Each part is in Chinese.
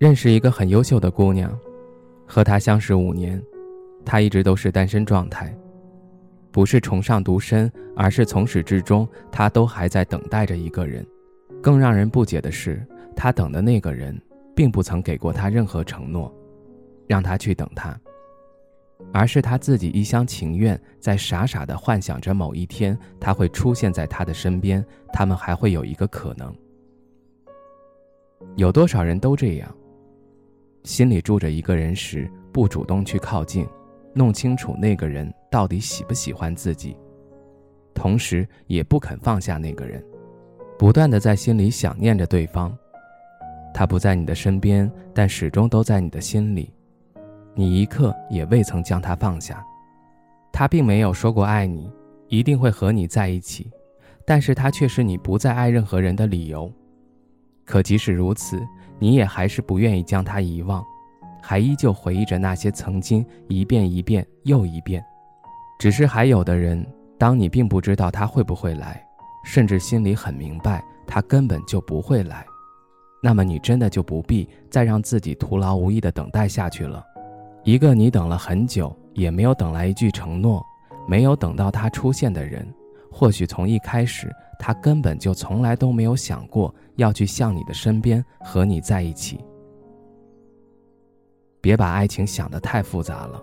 认识一个很优秀的姑娘，和她相识五年，她一直都是单身状态，不是崇尚独身，而是从始至终她都还在等待着一个人。更让人不解的是，她等的那个人，并不曾给过她任何承诺，让她去等他，而是她自己一厢情愿，在傻傻的幻想着某一天他会出现在她的身边，他们还会有一个可能。有多少人都这样？心里住着一个人时，不主动去靠近，弄清楚那个人到底喜不喜欢自己，同时也不肯放下那个人，不断的在心里想念着对方。他不在你的身边，但始终都在你的心里，你一刻也未曾将他放下。他并没有说过爱你，一定会和你在一起，但是他却是你不再爱任何人的理由。可即使如此。你也还是不愿意将他遗忘，还依旧回忆着那些曾经，一遍一遍又一遍。只是还有的人，当你并不知道他会不会来，甚至心里很明白他根本就不会来，那么你真的就不必再让自己徒劳无益的等待下去了。一个你等了很久也没有等来一句承诺，没有等到他出现的人，或许从一开始。他根本就从来都没有想过要去向你的身边和你在一起。别把爱情想得太复杂了。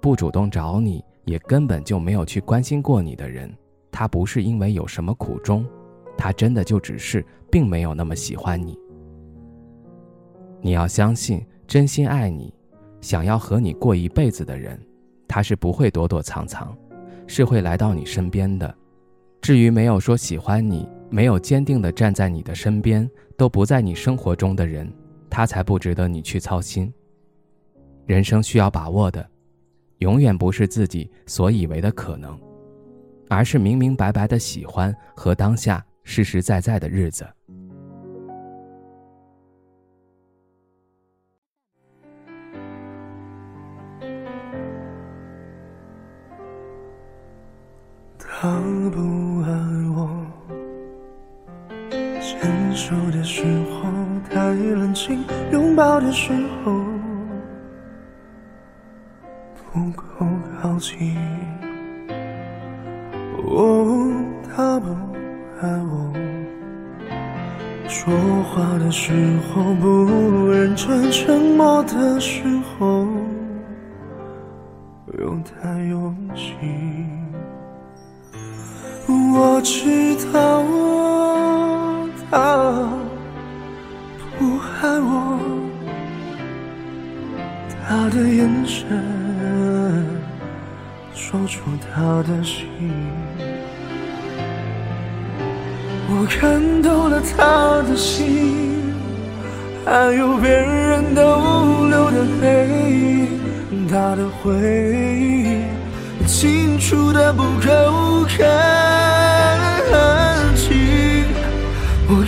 不主动找你，也根本就没有去关心过你的人，他不是因为有什么苦衷，他真的就只是并没有那么喜欢你。你要相信，真心爱你、想要和你过一辈子的人，他是不会躲躲藏藏，是会来到你身边的。至于没有说喜欢你，没有坚定的站在你的身边，都不在你生活中的人，他才不值得你去操心。人生需要把握的，永远不是自己所以为的可能，而是明明白白的喜欢和当下实实在在的日子。他不爱我，牵手的时候太冷清，拥抱的时候不够靠近。哦，他不爱我，说话的时候不认真，沉默的时候又太用心。我知道他不爱我，他的眼神说出他的心。我看透了他的心，还有别人逗留的背影，他的回忆清楚的不够看。